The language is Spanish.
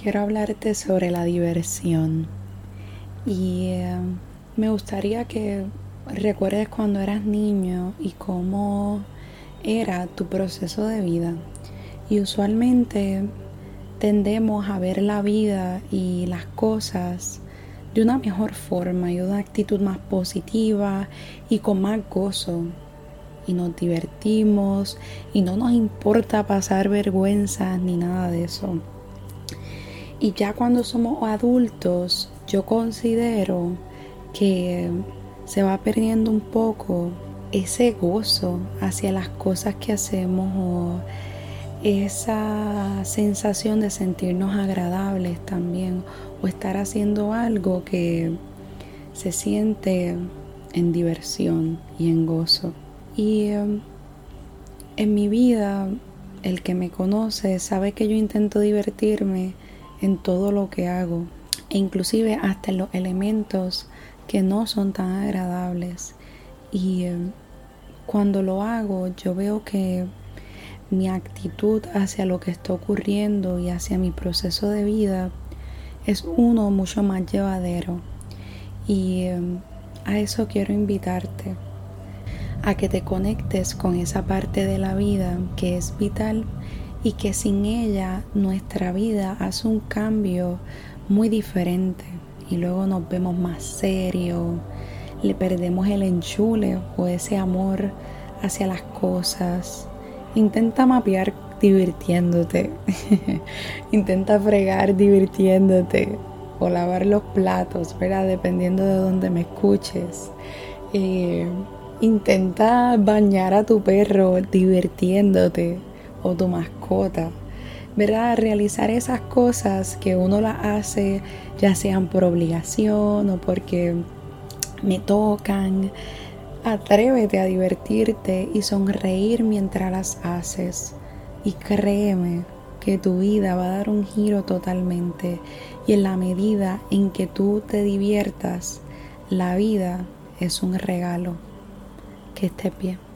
quiero hablarte sobre la diversión. Y eh, me gustaría que recuerdes cuando eras niño y cómo era tu proceso de vida. Y usualmente tendemos a ver la vida y las cosas de una mejor forma y una actitud más positiva y con más gozo. Y nos divertimos y no nos importa pasar vergüenza ni nada de eso. Y ya cuando somos adultos, yo considero que se va perdiendo un poco ese gozo hacia las cosas que hacemos o esa sensación de sentirnos agradables también o estar haciendo algo que se siente en diversión y en gozo. Y em, en mi vida, el que me conoce sabe que yo intento divertirme en todo lo que hago, e inclusive hasta en los elementos que no son tan agradables. Y eh, cuando lo hago, yo veo que mi actitud hacia lo que está ocurriendo y hacia mi proceso de vida es uno mucho más llevadero. Y eh, a eso quiero invitarte, a que te conectes con esa parte de la vida que es vital y que sin ella nuestra vida hace un cambio muy diferente y luego nos vemos más serios, le perdemos el enchule o ese amor hacia las cosas. Intenta mapear divirtiéndote, intenta fregar divirtiéndote o lavar los platos, ¿verdad? Dependiendo de dónde me escuches. Eh, intenta bañar a tu perro divirtiéndote o tu mascota, ¿verdad? Realizar esas cosas que uno las hace, ya sean por obligación o porque me tocan. Atrévete a divertirte y sonreír mientras las haces. Y créeme que tu vida va a dar un giro totalmente. Y en la medida en que tú te diviertas, la vida es un regalo. Que estés bien.